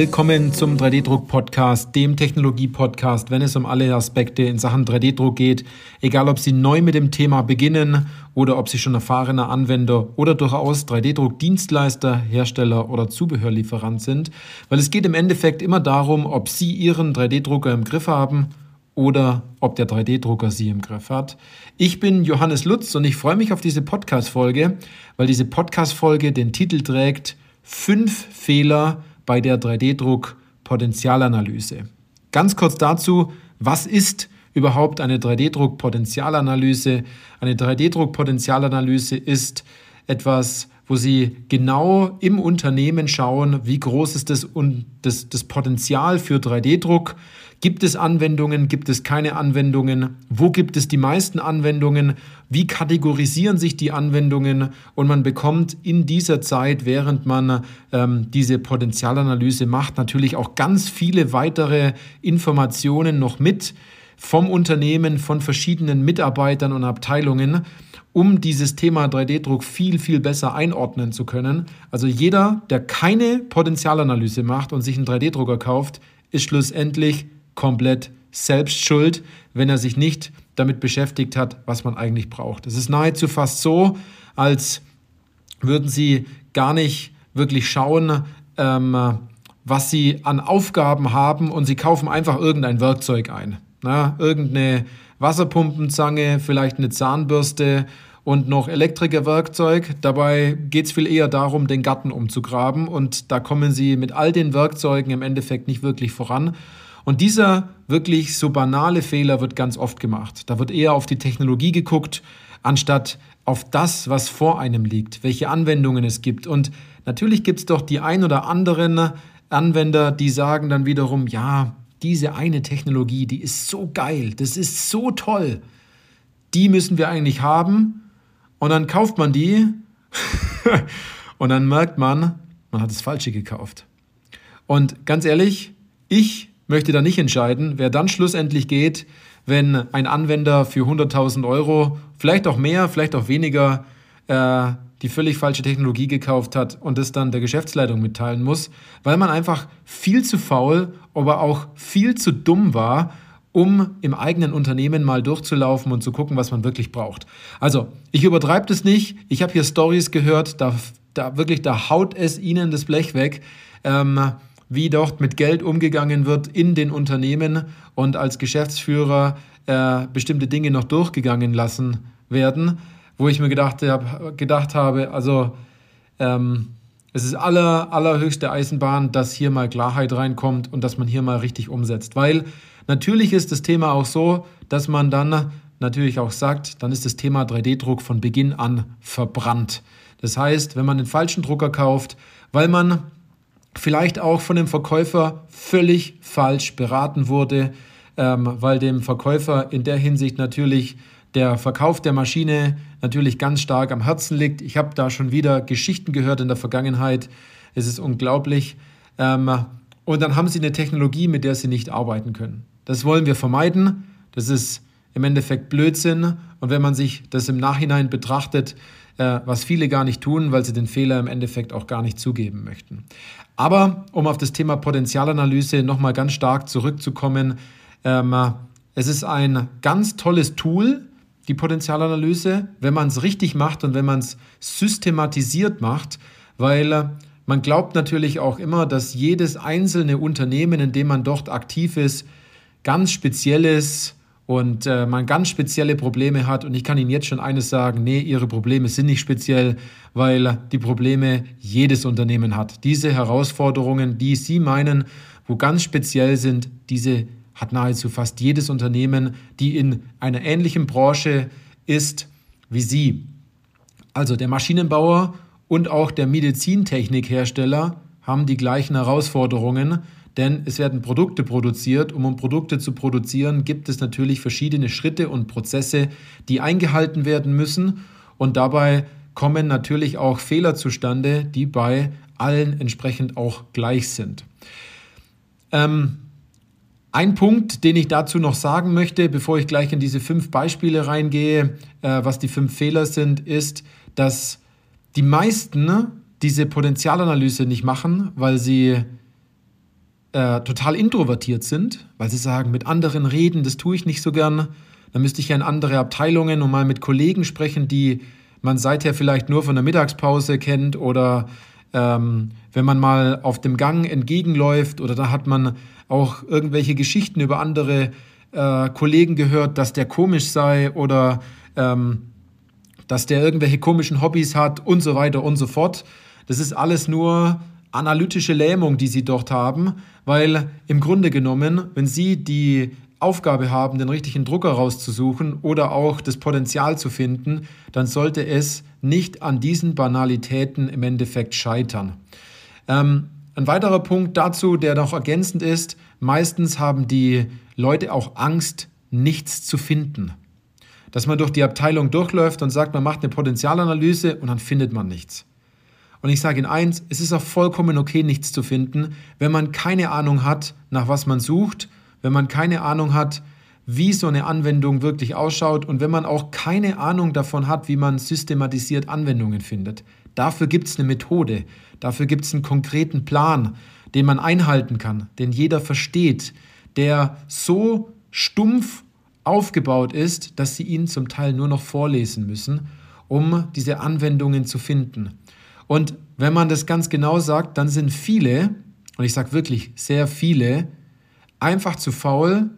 Willkommen zum 3D-Druck-Podcast, dem Technologie-Podcast, wenn es um alle Aspekte in Sachen 3D-Druck geht. Egal, ob Sie neu mit dem Thema beginnen oder ob Sie schon erfahrener Anwender oder durchaus 3D-Druck-Dienstleister, Hersteller oder Zubehörlieferant sind. Weil es geht im Endeffekt immer darum, ob Sie Ihren 3D-Drucker im Griff haben oder ob der 3D-Drucker Sie im Griff hat. Ich bin Johannes Lutz und ich freue mich auf diese Podcast-Folge, weil diese Podcast-Folge den Titel trägt Fünf Fehler, bei der 3D-Druck-Potenzialanalyse. Ganz kurz dazu, was ist überhaupt eine 3D-Druck-Potenzialanalyse? Eine 3D-Druck-Potenzialanalyse ist etwas, wo Sie genau im Unternehmen schauen, wie groß ist das, das, das Potenzial für 3D-Druck, Gibt es Anwendungen? Gibt es keine Anwendungen? Wo gibt es die meisten Anwendungen? Wie kategorisieren sich die Anwendungen? Und man bekommt in dieser Zeit, während man ähm, diese Potenzialanalyse macht, natürlich auch ganz viele weitere Informationen noch mit vom Unternehmen, von verschiedenen Mitarbeitern und Abteilungen um dieses Thema 3D-Druck viel, viel besser einordnen zu können. Also jeder, der keine Potenzialanalyse macht und sich einen 3D-Drucker kauft, ist schlussendlich komplett selbst schuld, wenn er sich nicht damit beschäftigt hat, was man eigentlich braucht. Es ist nahezu fast so, als würden Sie gar nicht wirklich schauen, ähm, was Sie an Aufgaben haben und Sie kaufen einfach irgendein Werkzeug ein. Na, irgendeine Wasserpumpenzange, vielleicht eine Zahnbürste und noch Elektrikerwerkzeug. Dabei geht es viel eher darum, den Garten umzugraben und da kommen Sie mit all den Werkzeugen im Endeffekt nicht wirklich voran. Und dieser wirklich so banale Fehler wird ganz oft gemacht. Da wird eher auf die Technologie geguckt, anstatt auf das, was vor einem liegt, welche Anwendungen es gibt. Und natürlich gibt es doch die ein oder anderen Anwender, die sagen dann wiederum, ja, diese eine Technologie, die ist so geil, das ist so toll, die müssen wir eigentlich haben. Und dann kauft man die und dann merkt man, man hat das Falsche gekauft. Und ganz ehrlich, ich möchte da nicht entscheiden, wer dann schlussendlich geht, wenn ein Anwender für 100.000 Euro, vielleicht auch mehr, vielleicht auch weniger, äh, die völlig falsche Technologie gekauft hat und das dann der Geschäftsleitung mitteilen muss, weil man einfach viel zu faul, aber auch viel zu dumm war, um im eigenen Unternehmen mal durchzulaufen und zu gucken, was man wirklich braucht. Also, ich übertreibe das nicht. Ich habe hier Stories gehört, da, da wirklich, da haut es ihnen das Blech weg. Ähm, wie dort mit Geld umgegangen wird in den Unternehmen und als Geschäftsführer äh, bestimmte Dinge noch durchgegangen lassen werden, wo ich mir gedacht, hab, gedacht habe, also ähm, es ist aller, allerhöchste Eisenbahn, dass hier mal Klarheit reinkommt und dass man hier mal richtig umsetzt. Weil natürlich ist das Thema auch so, dass man dann natürlich auch sagt, dann ist das Thema 3D-Druck von Beginn an verbrannt. Das heißt, wenn man den falschen Drucker kauft, weil man vielleicht auch von dem Verkäufer völlig falsch beraten wurde, ähm, weil dem Verkäufer in der Hinsicht natürlich der Verkauf der Maschine natürlich ganz stark am Herzen liegt. Ich habe da schon wieder Geschichten gehört in der Vergangenheit. Es ist unglaublich. Ähm, und dann haben sie eine Technologie, mit der sie nicht arbeiten können. Das wollen wir vermeiden. Das ist im Endeffekt Blödsinn. Und wenn man sich das im Nachhinein betrachtet, äh, was viele gar nicht tun, weil sie den Fehler im Endeffekt auch gar nicht zugeben möchten. Aber um auf das Thema Potenzialanalyse nochmal ganz stark zurückzukommen, ähm, es ist ein ganz tolles Tool, die Potenzialanalyse, wenn man es richtig macht und wenn man es systematisiert macht, weil äh, man glaubt natürlich auch immer, dass jedes einzelne Unternehmen, in dem man dort aktiv ist, ganz spezielles und äh, man ganz spezielle Probleme hat. Und ich kann Ihnen jetzt schon eines sagen, nee, Ihre Probleme sind nicht speziell, weil die Probleme jedes Unternehmen hat. Diese Herausforderungen, die Sie meinen, wo ganz speziell sind, diese hat nahezu fast jedes Unternehmen, die in einer ähnlichen Branche ist wie Sie. Also der Maschinenbauer und auch der Medizintechnikhersteller haben die gleichen Herausforderungen denn es werden Produkte produziert. Um, um Produkte zu produzieren, gibt es natürlich verschiedene Schritte und Prozesse, die eingehalten werden müssen. Und dabei kommen natürlich auch Fehler zustande, die bei allen entsprechend auch gleich sind. Ähm, ein Punkt, den ich dazu noch sagen möchte, bevor ich gleich in diese fünf Beispiele reingehe, äh, was die fünf Fehler sind, ist, dass die meisten diese Potenzialanalyse nicht machen, weil sie äh, total introvertiert sind, weil sie sagen, mit anderen reden, das tue ich nicht so gern. Dann müsste ich ja in andere Abteilungen und mal mit Kollegen sprechen, die man seither vielleicht nur von der Mittagspause kennt oder ähm, wenn man mal auf dem Gang entgegenläuft oder da hat man auch irgendwelche Geschichten über andere äh, Kollegen gehört, dass der komisch sei oder ähm, dass der irgendwelche komischen Hobbys hat und so weiter und so fort. Das ist alles nur analytische Lähmung, die sie dort haben, weil im Grunde genommen, wenn sie die Aufgabe haben, den richtigen Drucker rauszusuchen oder auch das Potenzial zu finden, dann sollte es nicht an diesen Banalitäten im Endeffekt scheitern. Ähm, ein weiterer Punkt dazu, der noch ergänzend ist, meistens haben die Leute auch Angst, nichts zu finden. Dass man durch die Abteilung durchläuft und sagt, man macht eine Potenzialanalyse und dann findet man nichts. Und ich sage Ihnen eins, es ist auch vollkommen okay, nichts zu finden, wenn man keine Ahnung hat, nach was man sucht wenn man keine Ahnung hat, wie so eine Anwendung wirklich ausschaut und wenn man auch keine Ahnung davon hat, wie man systematisiert Anwendungen findet. Dafür gibt es eine Methode, dafür gibt es einen konkreten Plan, den man einhalten kann, den jeder versteht, der so stumpf aufgebaut ist, dass sie ihn zum Teil nur noch vorlesen müssen, um diese Anwendungen zu finden. Und wenn man das ganz genau sagt, dann sind viele, und ich sage wirklich sehr viele, einfach zu faul,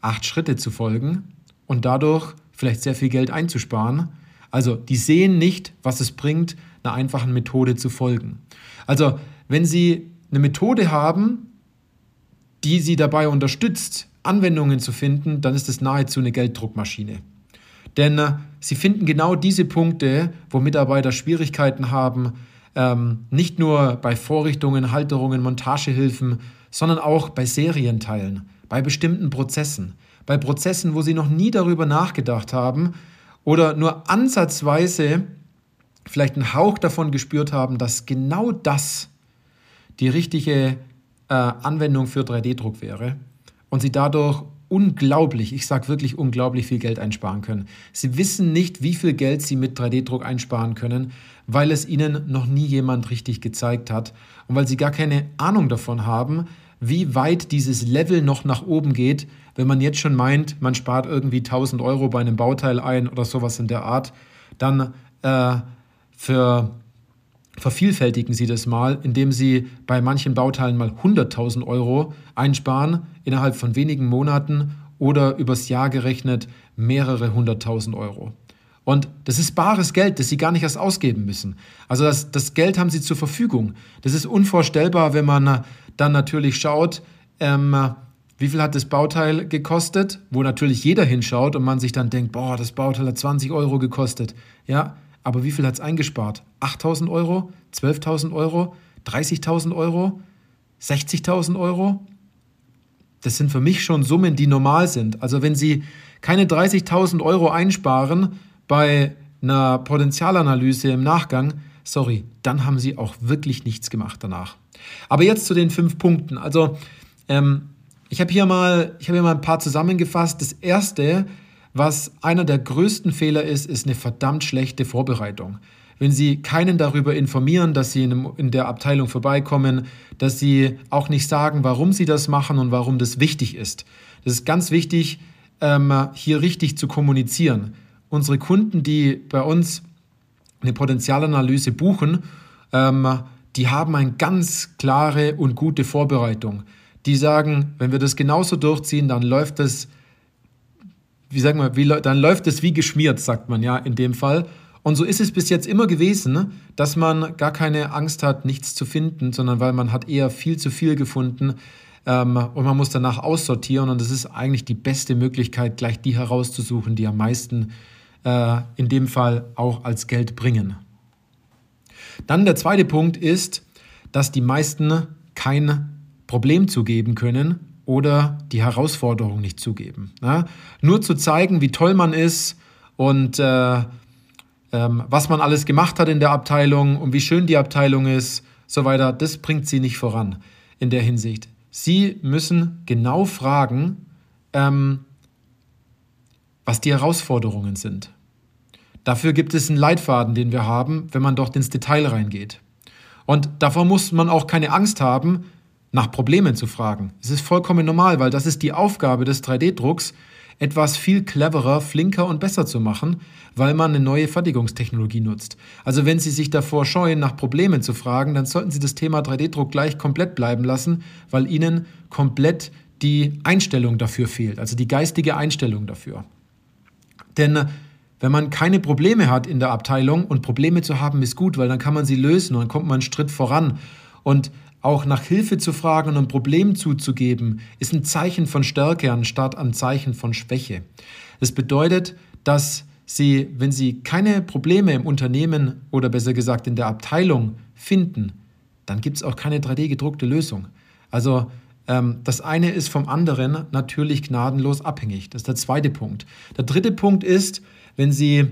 acht Schritte zu folgen und dadurch vielleicht sehr viel Geld einzusparen. Also die sehen nicht, was es bringt, einer einfachen Methode zu folgen. Also wenn Sie eine Methode haben, die Sie dabei unterstützt, Anwendungen zu finden, dann ist es nahezu eine Gelddruckmaschine. Denn äh, Sie finden genau diese Punkte, wo Mitarbeiter Schwierigkeiten haben, ähm, nicht nur bei Vorrichtungen, Halterungen, Montagehilfen, sondern auch bei Serienteilen, bei bestimmten Prozessen, bei Prozessen, wo sie noch nie darüber nachgedacht haben oder nur ansatzweise vielleicht einen Hauch davon gespürt haben, dass genau das die richtige äh, Anwendung für 3D-Druck wäre und sie dadurch unglaublich, ich sage wirklich unglaublich viel Geld einsparen können. Sie wissen nicht, wie viel Geld sie mit 3D-Druck einsparen können, weil es ihnen noch nie jemand richtig gezeigt hat und weil sie gar keine Ahnung davon haben, wie weit dieses Level noch nach oben geht, wenn man jetzt schon meint, man spart irgendwie 1000 Euro bei einem Bauteil ein oder sowas in der Art, dann äh, für, vervielfältigen Sie das mal, indem Sie bei manchen Bauteilen mal 100.000 Euro einsparen innerhalb von wenigen Monaten oder übers Jahr gerechnet mehrere hunderttausend Euro. Und das ist bares Geld, das Sie gar nicht erst ausgeben müssen. Also das, das Geld haben Sie zur Verfügung. Das ist unvorstellbar, wenn man dann natürlich schaut, ähm, wie viel hat das Bauteil gekostet, wo natürlich jeder hinschaut und man sich dann denkt, boah, das Bauteil hat 20 Euro gekostet. Ja, aber wie viel hat es eingespart? 8.000 Euro? 12.000 Euro? 30.000 Euro? 60.000 Euro? Das sind für mich schon Summen, die normal sind. Also wenn Sie keine 30.000 Euro einsparen bei einer Potenzialanalyse im Nachgang, sorry, dann haben Sie auch wirklich nichts gemacht danach. Aber jetzt zu den fünf Punkten. Also ähm, ich habe hier, mal, hab hier mal ein paar zusammengefasst. Das erste, was einer der größten Fehler ist, ist eine verdammt schlechte Vorbereitung. Wenn Sie keinen darüber informieren, dass Sie in der Abteilung vorbeikommen, dass Sie auch nicht sagen, warum Sie das machen und warum das wichtig ist. Das ist ganz wichtig, ähm, hier richtig zu kommunizieren. Unsere Kunden, die bei uns eine Potenzialanalyse buchen, ähm, die haben eine ganz klare und gute Vorbereitung. Die sagen, wenn wir das genauso durchziehen, dann läuft es, wie sagen wir, wie, dann läuft es wie geschmiert, sagt man ja in dem Fall. Und so ist es bis jetzt immer gewesen, dass man gar keine Angst hat, nichts zu finden, sondern weil man hat eher viel zu viel gefunden ähm, und man muss danach aussortieren. Und das ist eigentlich die beste Möglichkeit, gleich die herauszusuchen, die am meisten äh, in dem Fall auch als Geld bringen. Dann der zweite Punkt ist, dass die meisten kein Problem zugeben können oder die Herausforderung nicht zugeben. Ja? Nur zu zeigen, wie toll man ist und äh, ähm, was man alles gemacht hat in der Abteilung und wie schön die Abteilung ist, so weiter, das bringt sie nicht voran in der Hinsicht. Sie müssen genau fragen, ähm, was die Herausforderungen sind. Dafür gibt es einen Leitfaden, den wir haben, wenn man dort ins Detail reingeht. Und davor muss man auch keine Angst haben, nach Problemen zu fragen. Es ist vollkommen normal, weil das ist die Aufgabe des 3D-Drucks, etwas viel cleverer, flinker und besser zu machen, weil man eine neue Fertigungstechnologie nutzt. Also wenn Sie sich davor scheuen, nach Problemen zu fragen, dann sollten Sie das Thema 3D-Druck gleich komplett bleiben lassen, weil Ihnen komplett die Einstellung dafür fehlt, also die geistige Einstellung dafür. Denn wenn man keine Probleme hat in der Abteilung und Probleme zu haben ist gut, weil dann kann man sie lösen und dann kommt man einen Schritt voran. Und auch nach Hilfe zu fragen und ein Problem zuzugeben, ist ein Zeichen von Stärke anstatt ein Zeichen von Schwäche. Das bedeutet, dass Sie, wenn Sie keine Probleme im Unternehmen oder besser gesagt in der Abteilung finden, dann gibt es auch keine 3D-gedruckte Lösung. Also das eine ist vom anderen natürlich gnadenlos abhängig. Das ist der zweite Punkt. Der dritte Punkt ist, wenn Sie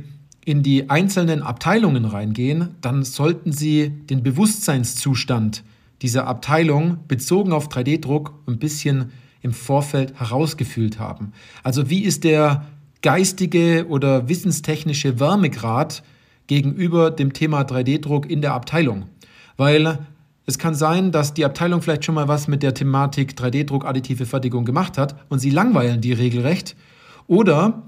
in die einzelnen Abteilungen reingehen, dann sollten Sie den Bewusstseinszustand dieser Abteilung bezogen auf 3D-Druck ein bisschen im Vorfeld herausgefühlt haben. Also wie ist der geistige oder wissenstechnische Wärmegrad gegenüber dem Thema 3D-Druck in der Abteilung? Weil es kann sein, dass die Abteilung vielleicht schon mal was mit der Thematik 3D-Druck additive Fertigung gemacht hat und sie langweilen die regelrecht. Oder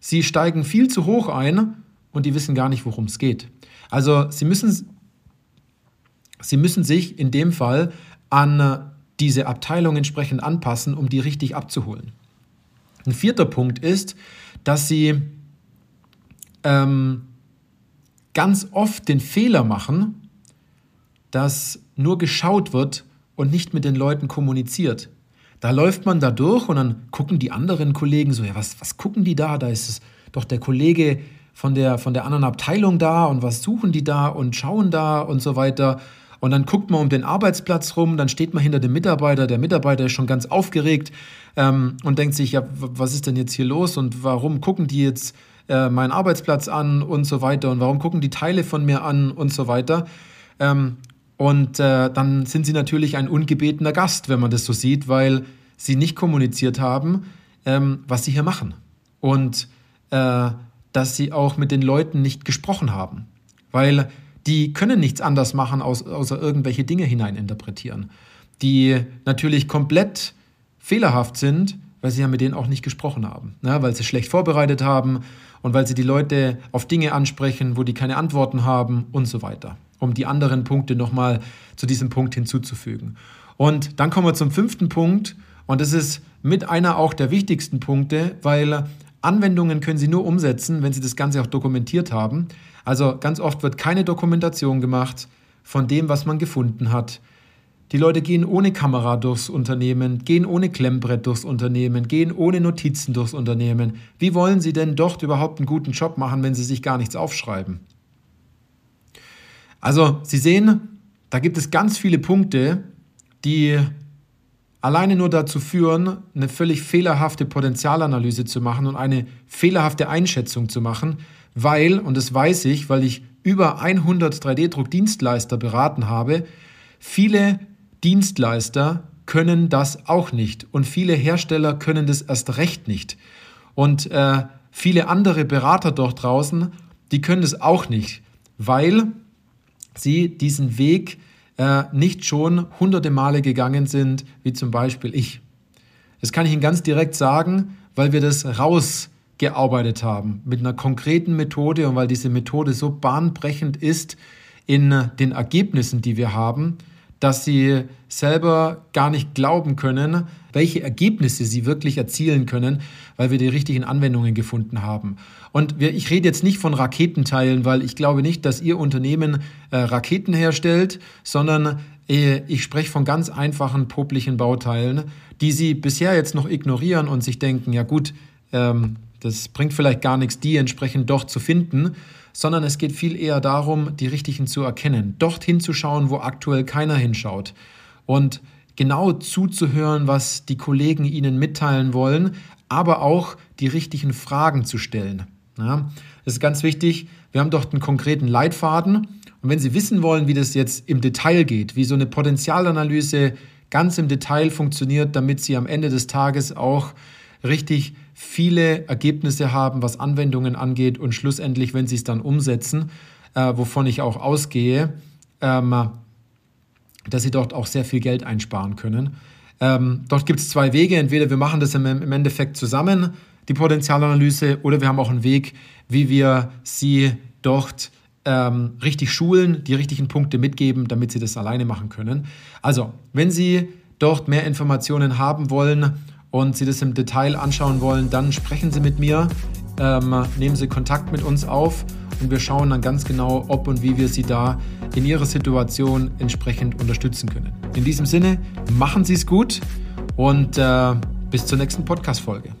sie steigen viel zu hoch ein und die wissen gar nicht, worum es geht. Also sie müssen, sie müssen sich in dem Fall an diese Abteilung entsprechend anpassen, um die richtig abzuholen. Ein vierter Punkt ist, dass sie ähm, ganz oft den Fehler machen, dass nur geschaut wird und nicht mit den Leuten kommuniziert. Da läuft man da durch und dann gucken die anderen Kollegen so, ja, was, was gucken die da? Da ist es doch der Kollege von der, von der anderen Abteilung da und was suchen die da und schauen da und so weiter. Und dann guckt man um den Arbeitsplatz rum, dann steht man hinter dem Mitarbeiter, der Mitarbeiter ist schon ganz aufgeregt ähm, und denkt sich, ja, was ist denn jetzt hier los und warum gucken die jetzt äh, meinen Arbeitsplatz an und so weiter und warum gucken die Teile von mir an und so weiter. Ähm, und äh, dann sind sie natürlich ein ungebetener Gast, wenn man das so sieht, weil sie nicht kommuniziert haben, ähm, was sie hier machen. Und äh, dass sie auch mit den Leuten nicht gesprochen haben. Weil die können nichts anders machen, außer irgendwelche Dinge hineininterpretieren, die natürlich komplett fehlerhaft sind, weil sie ja mit denen auch nicht gesprochen haben, ne? weil sie schlecht vorbereitet haben und weil sie die Leute auf Dinge ansprechen, wo die keine Antworten haben und so weiter um die anderen Punkte nochmal zu diesem Punkt hinzuzufügen. Und dann kommen wir zum fünften Punkt und das ist mit einer auch der wichtigsten Punkte, weil Anwendungen können Sie nur umsetzen, wenn Sie das Ganze auch dokumentiert haben. Also ganz oft wird keine Dokumentation gemacht von dem, was man gefunden hat. Die Leute gehen ohne Kamera durchs Unternehmen, gehen ohne Klemmbrett durchs Unternehmen, gehen ohne Notizen durchs Unternehmen. Wie wollen Sie denn dort überhaupt einen guten Job machen, wenn Sie sich gar nichts aufschreiben? Also Sie sehen, da gibt es ganz viele Punkte, die alleine nur dazu führen, eine völlig fehlerhafte Potenzialanalyse zu machen und eine fehlerhafte Einschätzung zu machen, weil, und das weiß ich, weil ich über 100 3D-Druckdienstleister beraten habe, viele Dienstleister können das auch nicht und viele Hersteller können das erst recht nicht. Und äh, viele andere Berater dort draußen, die können das auch nicht, weil sie diesen Weg äh, nicht schon hunderte Male gegangen sind, wie zum Beispiel ich. Das kann ich Ihnen ganz direkt sagen, weil wir das rausgearbeitet haben mit einer konkreten Methode und weil diese Methode so bahnbrechend ist in den Ergebnissen, die wir haben, dass sie selber gar nicht glauben können, welche Ergebnisse sie wirklich erzielen können, weil wir die richtigen Anwendungen gefunden haben. Und wir, ich rede jetzt nicht von Raketenteilen, weil ich glaube nicht, dass Ihr Unternehmen äh, Raketen herstellt, sondern äh, ich spreche von ganz einfachen poplichen Bauteilen, die Sie bisher jetzt noch ignorieren und sich denken, ja gut, ähm, das bringt vielleicht gar nichts, die entsprechend doch zu finden sondern es geht viel eher darum, die richtigen zu erkennen, dort hinzuschauen, wo aktuell keiner hinschaut und genau zuzuhören, was die Kollegen ihnen mitteilen wollen, aber auch die richtigen Fragen zu stellen. Ja, das ist ganz wichtig. Wir haben dort einen konkreten Leitfaden und wenn Sie wissen wollen, wie das jetzt im Detail geht, wie so eine Potenzialanalyse ganz im Detail funktioniert, damit Sie am Ende des Tages auch richtig viele Ergebnisse haben, was Anwendungen angeht und schlussendlich, wenn sie es dann umsetzen, äh, wovon ich auch ausgehe, ähm, dass Sie dort auch sehr viel Geld einsparen können. Ähm, dort gibt es zwei Wege. Entweder wir machen das im, im Endeffekt zusammen, die Potenzialanalyse, oder wir haben auch einen Weg, wie wir Sie dort ähm, richtig schulen, die richtigen Punkte mitgeben, damit Sie das alleine machen können. Also, wenn Sie dort mehr Informationen haben wollen und Sie das im Detail anschauen wollen, dann sprechen Sie mit mir, ähm, nehmen Sie Kontakt mit uns auf und wir schauen dann ganz genau, ob und wie wir Sie da in Ihrer Situation entsprechend unterstützen können. In diesem Sinne, machen Sie es gut und äh, bis zur nächsten Podcast-Folge.